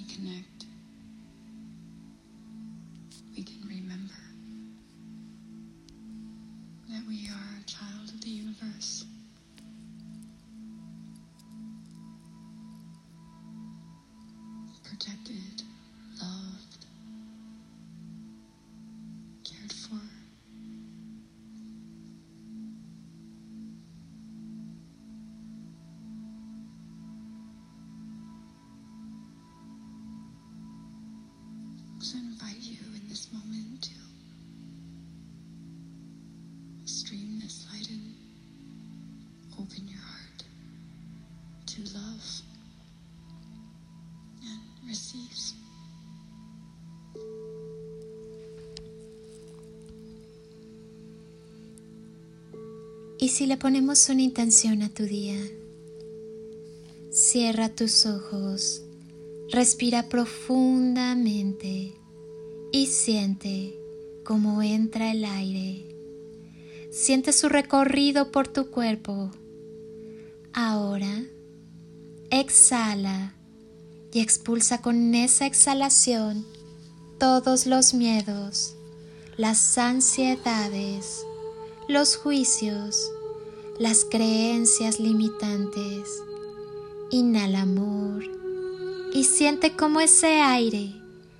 we connect, we can remember that we are a child of the universe. Protected, So I invite you in this moment to stream this light in. Open your heart to love and receive. ¿Y si le ponemos una intención a tu día? Cierra tus ojos, respira profundamente y siente cómo entra el aire. Siente su recorrido por tu cuerpo. Ahora, exhala y expulsa con esa exhalación todos los miedos, las ansiedades, los juicios, las creencias limitantes. Inhala amor y siente cómo ese aire,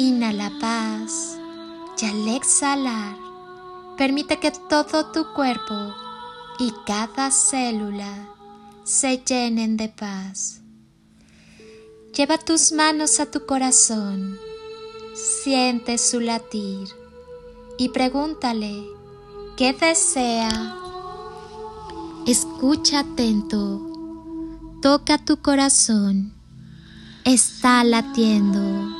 Inhala paz y al exhalar, permite que todo tu cuerpo y cada célula se llenen de paz. Lleva tus manos a tu corazón, siente su latir y pregúntale qué desea. Escucha atento toca tu corazón, está latiendo,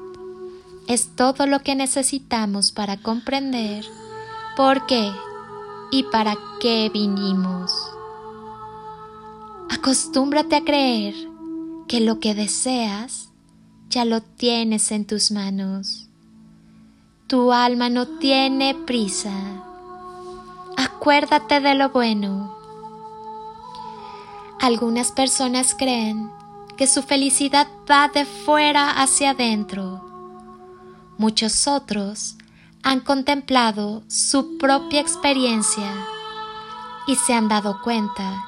Es todo lo que necesitamos para comprender por qué y para qué vinimos. Acostúmbrate a creer que lo que deseas ya lo tienes en tus manos. Tu alma no tiene prisa. Acuérdate de lo bueno. Algunas personas creen que su felicidad va de fuera hacia adentro. Muchos otros han contemplado su propia experiencia y se han dado cuenta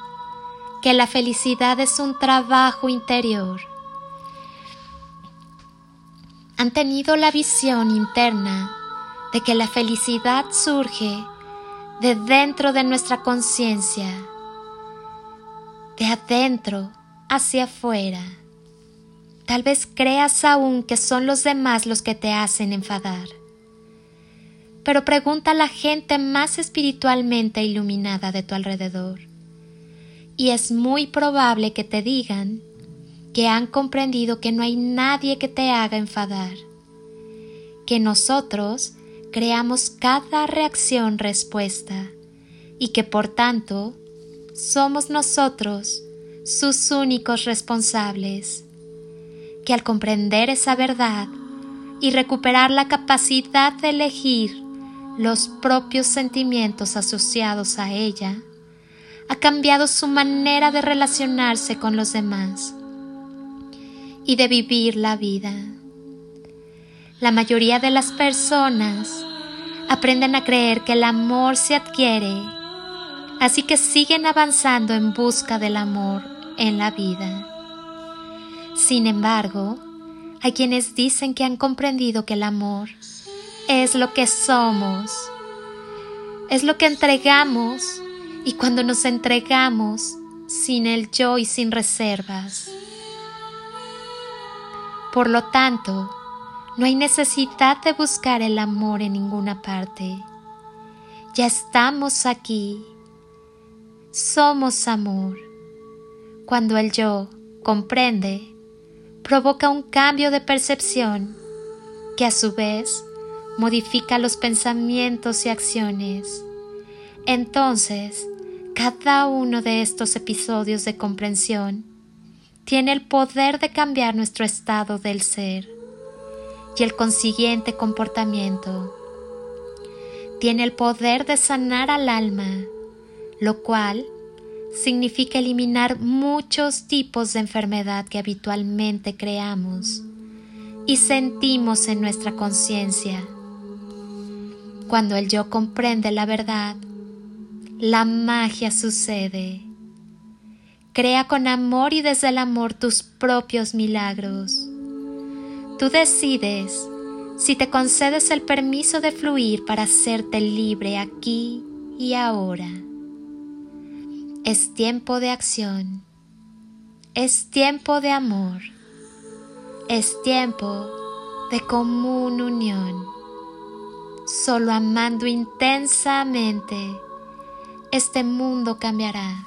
que la felicidad es un trabajo interior. Han tenido la visión interna de que la felicidad surge de dentro de nuestra conciencia, de adentro hacia afuera. Tal vez creas aún que son los demás los que te hacen enfadar. Pero pregunta a la gente más espiritualmente iluminada de tu alrededor. Y es muy probable que te digan que han comprendido que no hay nadie que te haga enfadar, que nosotros creamos cada reacción respuesta y que por tanto somos nosotros sus únicos responsables, que al comprender esa verdad y recuperar la capacidad de elegir los propios sentimientos asociados a ella, ha cambiado su manera de relacionarse con los demás y de vivir la vida. La mayoría de las personas aprenden a creer que el amor se adquiere, así que siguen avanzando en busca del amor en la vida. Sin embargo, hay quienes dicen que han comprendido que el amor es lo que somos, es lo que entregamos y cuando nos entregamos sin el yo y sin reservas. Por lo tanto, no hay necesidad de buscar el amor en ninguna parte. Ya estamos aquí. Somos amor. Cuando el yo comprende, provoca un cambio de percepción que a su vez modifica los pensamientos y acciones. Entonces, cada uno de estos episodios de comprensión tiene el poder de cambiar nuestro estado del ser y el consiguiente comportamiento. Tiene el poder de sanar al alma, lo cual significa eliminar muchos tipos de enfermedad que habitualmente creamos y sentimos en nuestra conciencia. Cuando el yo comprende la verdad, la magia sucede. Crea con amor y desde el amor tus propios milagros. Tú decides si te concedes el permiso de fluir para hacerte libre aquí y ahora. Es tiempo de acción. Es tiempo de amor. Es tiempo de común unión. Solo amando intensamente, este mundo cambiará.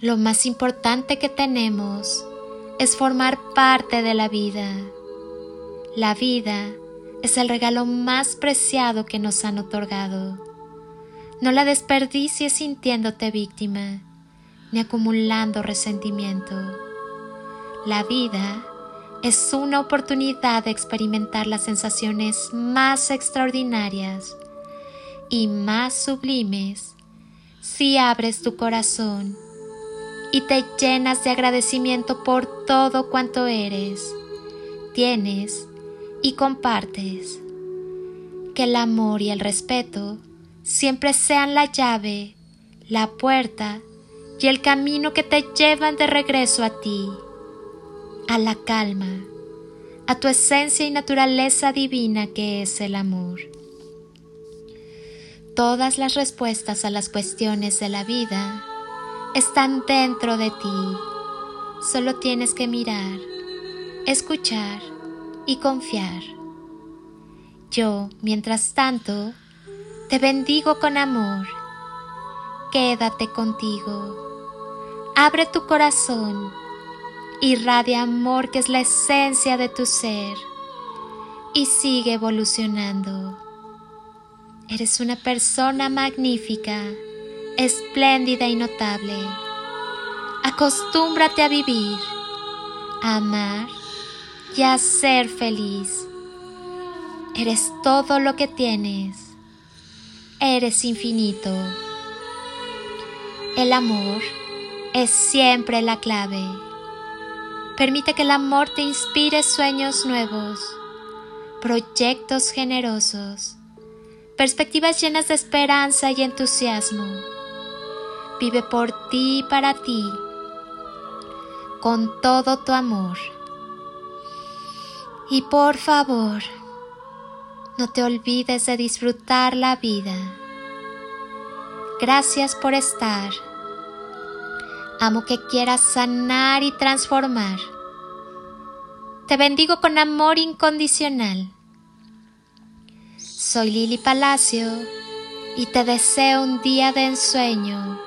Lo más importante que tenemos es formar parte de la vida. La vida es el regalo más preciado que nos han otorgado. No la desperdicies sintiéndote víctima ni acumulando resentimiento. La vida es una oportunidad de experimentar las sensaciones más extraordinarias y más sublimes si abres tu corazón y te llenas de agradecimiento por todo cuanto eres, tienes y compartes. Que el amor y el respeto siempre sean la llave, la puerta y el camino que te llevan de regreso a ti, a la calma, a tu esencia y naturaleza divina que es el amor. Todas las respuestas a las cuestiones de la vida están dentro de ti. Solo tienes que mirar, escuchar y confiar. Yo, mientras tanto, te bendigo con amor. Quédate contigo. Abre tu corazón. Irradia amor que es la esencia de tu ser. Y sigue evolucionando. Eres una persona magnífica espléndida y notable. Acostúmbrate a vivir, a amar y a ser feliz. Eres todo lo que tienes. Eres infinito. El amor es siempre la clave. Permite que el amor te inspire sueños nuevos, proyectos generosos, perspectivas llenas de esperanza y entusiasmo vive por ti y para ti con todo tu amor. Y por favor, no te olvides de disfrutar la vida. Gracias por estar. Amo que quieras sanar y transformar. Te bendigo con amor incondicional. Soy Lili Palacio y te deseo un día de ensueño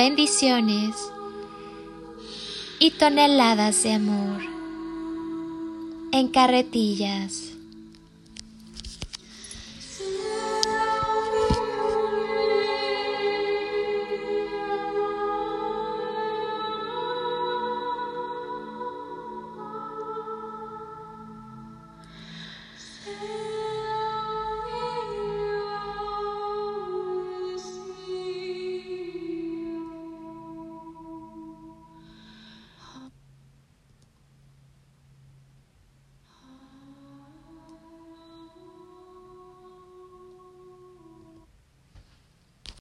bendiciones y toneladas de amor en carretillas.